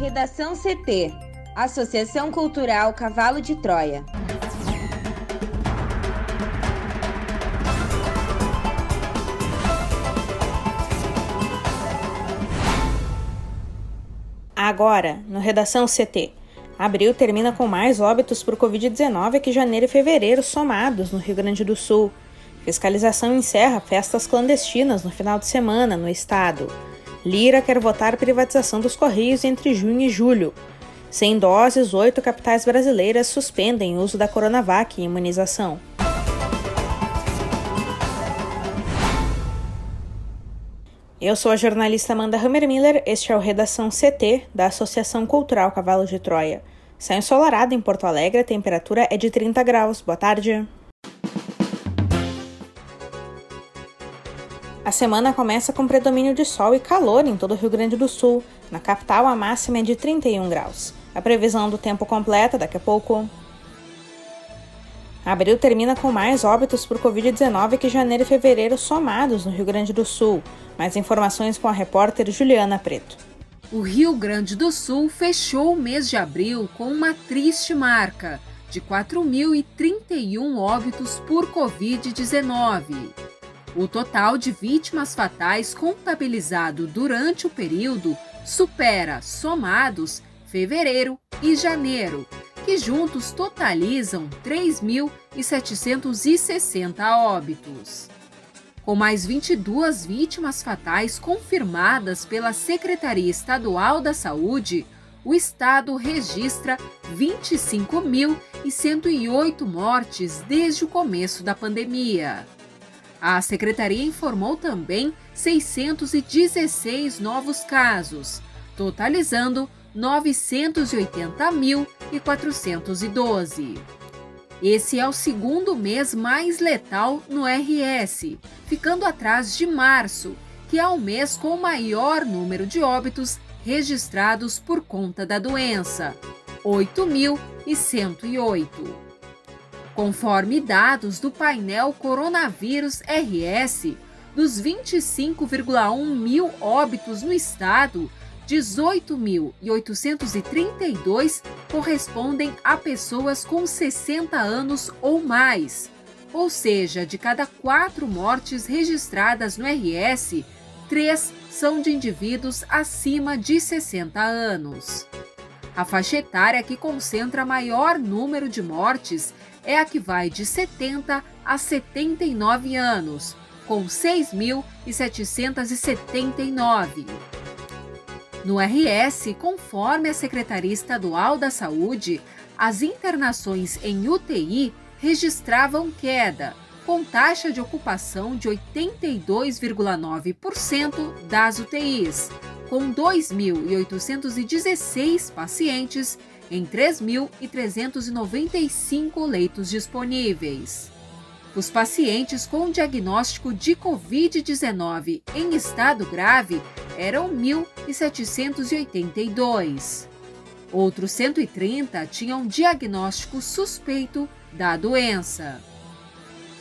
Redação CT Associação Cultural Cavalo de Troia. Agora, no Redação CT. Abril termina com mais óbitos por Covid-19 que janeiro e fevereiro somados no Rio Grande do Sul. Fiscalização encerra festas clandestinas no final de semana no estado. Lira quer votar privatização dos Correios entre junho e julho. Sem doses, oito capitais brasileiras suspendem o uso da Coronavac em imunização. Eu sou a jornalista Amanda Hammermiller, este é o Redação CT da Associação Cultural Cavalo de Troia. Céu ensolarado em Porto Alegre, a temperatura é de 30 graus. Boa tarde. A semana começa com predomínio de sol e calor em todo o Rio Grande do Sul. Na capital, a máxima é de 31 graus. A previsão do tempo completa daqui a pouco. Abril termina com mais óbitos por Covid-19 que janeiro e fevereiro somados no Rio Grande do Sul. Mais informações com a repórter Juliana Preto. O Rio Grande do Sul fechou o mês de abril com uma triste marca de 4.031 óbitos por Covid-19. O total de vítimas fatais contabilizado durante o período supera, somados, fevereiro e janeiro, que juntos totalizam 3.760 óbitos. Com mais 22 vítimas fatais confirmadas pela Secretaria Estadual da Saúde, o estado registra 25.108 mortes desde o começo da pandemia. A secretaria informou também 616 novos casos, totalizando 980.412. Esse é o segundo mês mais letal no RS, ficando atrás de março, que é o mês com o maior número de óbitos registrados por conta da doença, 8.108. Conforme dados do painel Coronavírus RS, dos 25,1 mil óbitos no estado, 18.832 correspondem a pessoas com 60 anos ou mais. Ou seja, de cada quatro mortes registradas no RS, três são de indivíduos acima de 60 anos. A faixa etária que concentra maior número de mortes é a que vai de 70 a 79 anos, com 6.779. No RS, conforme a Secretaria Estadual da Saúde, as internações em UTI registravam queda, com taxa de ocupação de 82,9% das UTIs, com 2.816 pacientes em 3.395 leitos disponíveis. Os pacientes com diagnóstico de Covid-19 em estado grave eram 1.782. Outros 130 tinham diagnóstico suspeito da doença.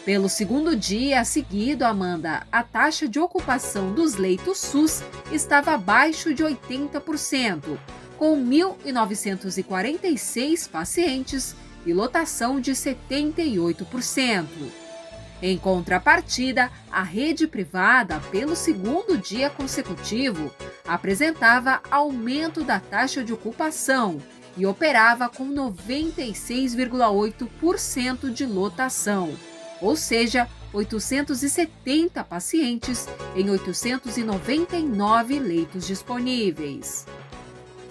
Pelo segundo dia seguido, Amanda, a taxa de ocupação dos leitos SUS estava abaixo de 80%, com 1.946 pacientes e lotação de 78%. Em contrapartida, a rede privada, pelo segundo dia consecutivo, apresentava aumento da taxa de ocupação e operava com 96,8% de lotação, ou seja, 870 pacientes em 899 leitos disponíveis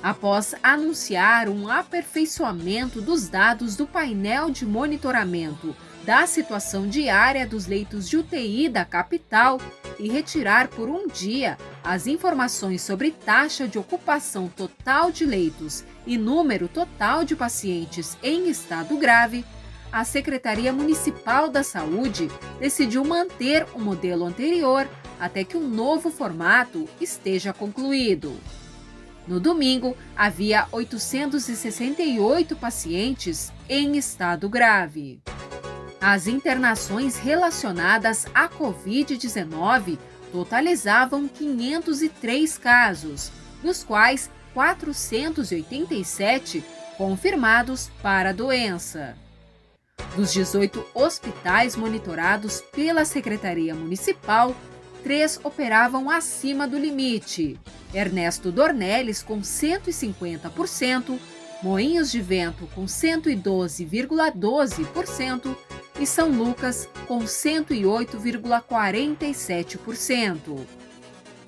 após anunciar um aperfeiçoamento dos dados do painel de monitoramento da situação diária dos leitos de UTI da capital e retirar por um dia as informações sobre taxa de ocupação total de leitos e número total de pacientes em estado grave, a Secretaria Municipal da Saúde decidiu manter o modelo anterior até que um novo formato esteja concluído. No domingo, havia 868 pacientes em estado grave. As internações relacionadas à Covid-19 totalizavam 503 casos, dos quais 487 confirmados para a doença. Dos 18 hospitais monitorados pela Secretaria Municipal, três operavam acima do limite. Ernesto Dornelles com 150%, Moinhos de Vento com 112,12% e São Lucas com 108,47%.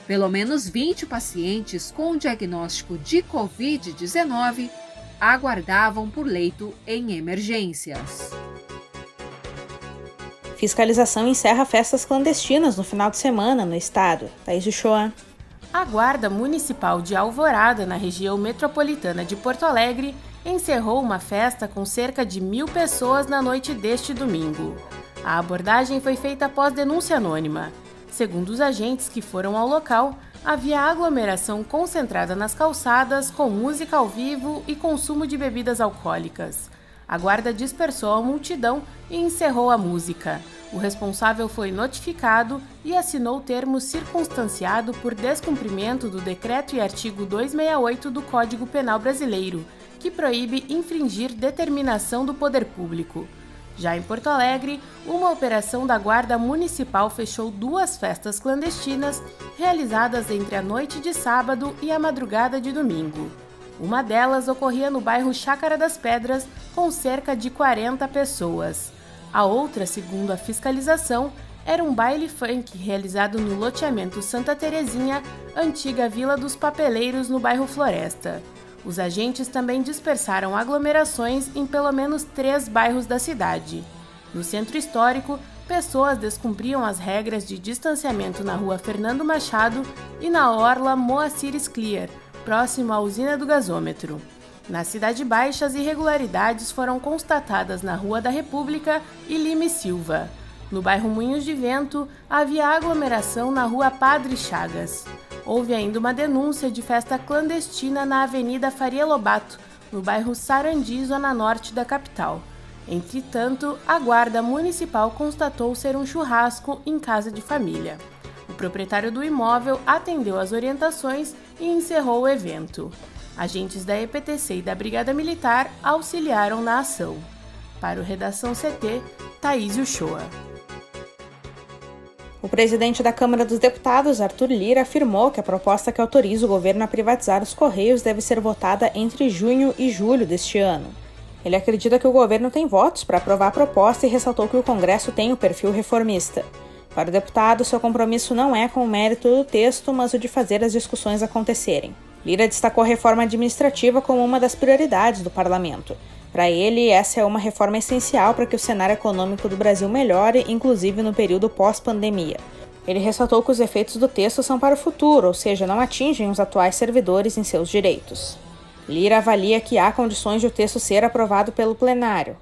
Pelo menos 20 pacientes com diagnóstico de Covid-19 aguardavam por leito em emergências. Fiscalização encerra festas clandestinas no final de semana no estado. Thaís Uchoa. A Guarda Municipal de Alvorada, na região metropolitana de Porto Alegre, encerrou uma festa com cerca de mil pessoas na noite deste domingo. A abordagem foi feita após denúncia anônima. Segundo os agentes que foram ao local, havia aglomeração concentrada nas calçadas, com música ao vivo e consumo de bebidas alcoólicas. A guarda dispersou a multidão e encerrou a música. O responsável foi notificado e assinou termo circunstanciado por descumprimento do decreto e artigo 268 do Código Penal Brasileiro, que proíbe infringir determinação do poder público. Já em Porto Alegre, uma operação da Guarda Municipal fechou duas festas clandestinas realizadas entre a noite de sábado e a madrugada de domingo. Uma delas ocorria no bairro Chácara das Pedras, com cerca de 40 pessoas. A outra, segundo a fiscalização, era um baile funk realizado no loteamento Santa Terezinha, antiga Vila dos Papeleiros, no bairro Floresta. Os agentes também dispersaram aglomerações em pelo menos três bairros da cidade. No centro histórico, pessoas descumpriam as regras de distanciamento na rua Fernando Machado e na orla Moacir Clear, próximo à usina do gasômetro. Na Cidade Baixa, as irregularidades foram constatadas na Rua da República e Lime Silva. No bairro Moinhos de Vento, havia aglomeração na Rua Padre Chagas. Houve ainda uma denúncia de festa clandestina na Avenida Faria Lobato, no bairro Sarandi, zona norte da capital. Entretanto, a Guarda Municipal constatou ser um churrasco em casa de família. Proprietário do imóvel atendeu às orientações e encerrou o evento. Agentes da EPTC e da Brigada Militar auxiliaram na ação. Para o Redação CT, Thaís Uchoa. O presidente da Câmara dos Deputados, Arthur Lira, afirmou que a proposta que autoriza o governo a privatizar os Correios deve ser votada entre junho e julho deste ano. Ele acredita que o governo tem votos para aprovar a proposta e ressaltou que o Congresso tem o perfil reformista. Para o deputado, seu compromisso não é com o mérito do texto, mas o de fazer as discussões acontecerem. Lira destacou a reforma administrativa como uma das prioridades do parlamento. Para ele, essa é uma reforma essencial para que o cenário econômico do Brasil melhore, inclusive no período pós-pandemia. Ele ressaltou que os efeitos do texto são para o futuro, ou seja, não atingem os atuais servidores em seus direitos. Lira avalia que há condições de o texto ser aprovado pelo plenário.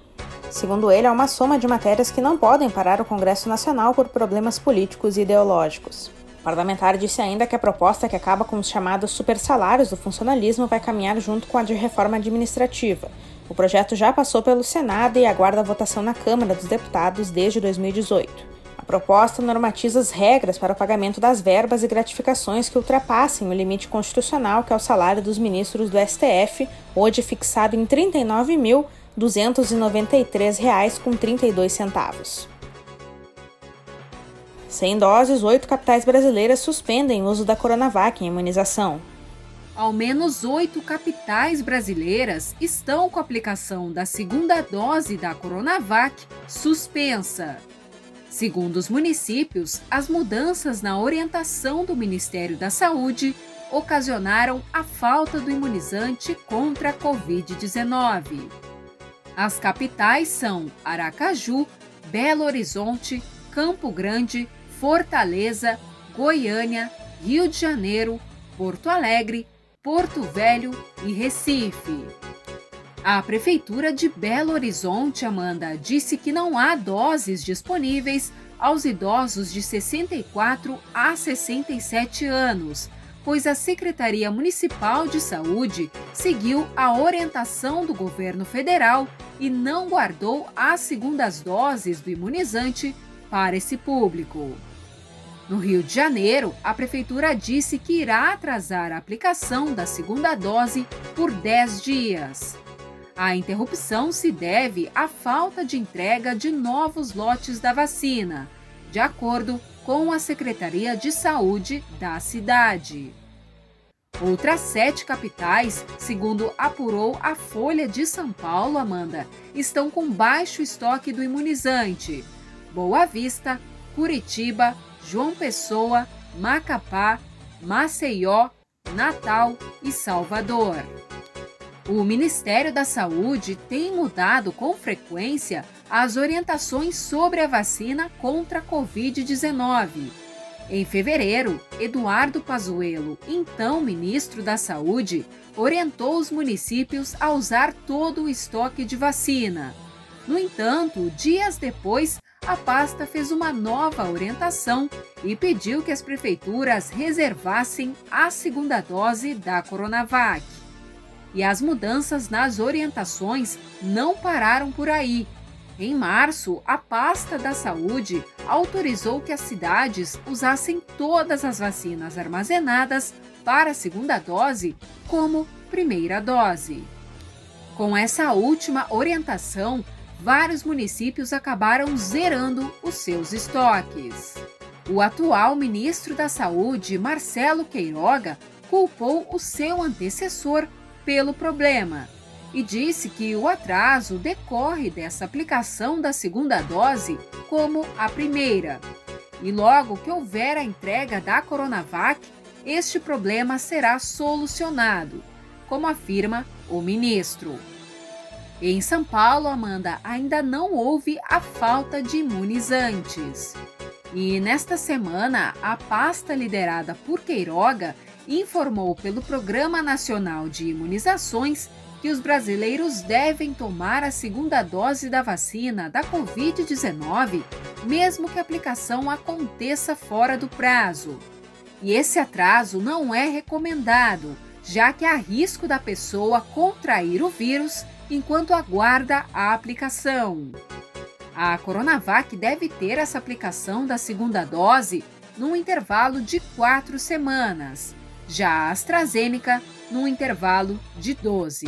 Segundo ele, há uma soma de matérias que não podem parar o Congresso Nacional por problemas políticos e ideológicos. O parlamentar disse ainda que a proposta que acaba com os chamados supersalários do funcionalismo vai caminhar junto com a de reforma administrativa. O projeto já passou pelo Senado e aguarda votação na Câmara dos Deputados desde 2018. A proposta normatiza as regras para o pagamento das verbas e gratificações que ultrapassem o limite constitucional, que é o salário dos ministros do STF, hoje fixado em R$ 39 mil R$ 293,32. Sem doses, oito capitais brasileiras suspendem o uso da Coronavac em imunização. Ao menos oito capitais brasileiras estão com a aplicação da segunda dose da Coronavac suspensa. Segundo os municípios, as mudanças na orientação do Ministério da Saúde ocasionaram a falta do imunizante contra a Covid-19. As capitais são Aracaju, Belo Horizonte, Campo Grande, Fortaleza, Goiânia, Rio de Janeiro, Porto Alegre, Porto Velho e Recife. A Prefeitura de Belo Horizonte, Amanda, disse que não há doses disponíveis aos idosos de 64 a 67 anos pois a Secretaria Municipal de Saúde seguiu a orientação do governo federal e não guardou as segundas doses do imunizante para esse público. No Rio de Janeiro, a prefeitura disse que irá atrasar a aplicação da segunda dose por 10 dias. A interrupção se deve à falta de entrega de novos lotes da vacina, de acordo com a Secretaria de Saúde da cidade. Outras sete capitais, segundo apurou a Folha de São Paulo, Amanda, estão com baixo estoque do imunizante. Boa Vista, Curitiba, João Pessoa, Macapá, Maceió, Natal e Salvador. O Ministério da Saúde tem mudado com frequência as orientações sobre a vacina contra a Covid-19. Em fevereiro, Eduardo Pazuello, então ministro da Saúde, orientou os municípios a usar todo o estoque de vacina. No entanto, dias depois, a pasta fez uma nova orientação e pediu que as prefeituras reservassem a segunda dose da Coronavac. E as mudanças nas orientações não pararam por aí. Em março, a pasta da saúde autorizou que as cidades usassem todas as vacinas armazenadas para a segunda dose como primeira dose. Com essa última orientação, vários municípios acabaram zerando os seus estoques. O atual ministro da Saúde, Marcelo Queiroga, culpou o seu antecessor pelo problema e disse que o atraso decorre dessa aplicação da segunda dose como a primeira. E logo que houver a entrega da Coronavac, este problema será solucionado, como afirma o ministro. Em São Paulo, Amanda, ainda não houve a falta de imunizantes. E nesta semana, a pasta liderada por Queiroga informou pelo Programa Nacional de Imunizações que os brasileiros devem tomar a segunda dose da vacina da Covid-19, mesmo que a aplicação aconteça fora do prazo. E esse atraso não é recomendado, já que há risco da pessoa contrair o vírus enquanto aguarda a aplicação. A Coronavac deve ter essa aplicação da segunda dose num intervalo de quatro semanas, já a AstraZeneca num intervalo de 12.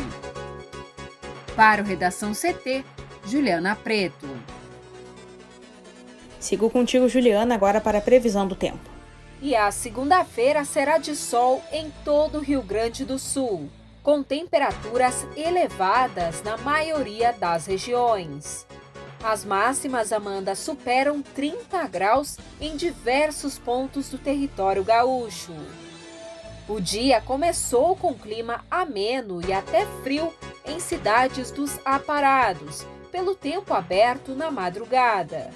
Para o Redação CT, Juliana Preto. Sigo contigo, Juliana, agora para a previsão do tempo. E a segunda-feira será de sol em todo o Rio Grande do Sul com temperaturas elevadas na maioria das regiões. As máximas, Amanda, superam 30 graus em diversos pontos do território gaúcho. O dia começou com clima ameno e até frio em cidades dos aparados, pelo tempo aberto na madrugada.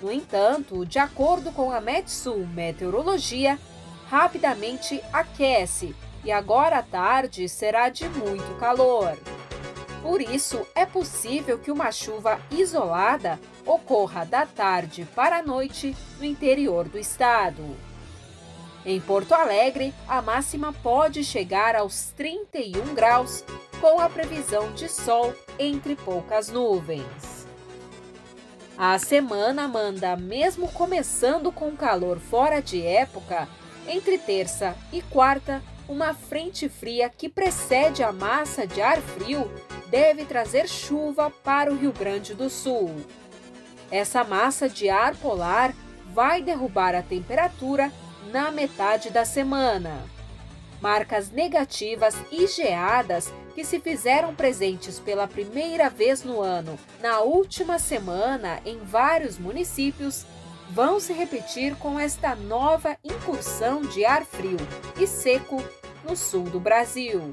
No entanto, de acordo com a Metsul Meteorologia, rapidamente aquece e agora à tarde será de muito calor. Por isso, é possível que uma chuva isolada ocorra da tarde para a noite no interior do estado. Em Porto Alegre, a máxima pode chegar aos 31 graus, com a previsão de sol entre poucas nuvens. A semana manda, mesmo começando com calor fora de época, entre terça e quarta uma frente fria que precede a massa de ar frio deve trazer chuva para o Rio Grande do Sul. Essa massa de ar polar vai derrubar a temperatura na metade da semana. Marcas negativas e geadas que se fizeram presentes pela primeira vez no ano na última semana em vários municípios vão se repetir com esta nova incursão de ar frio e seco no sul do Brasil.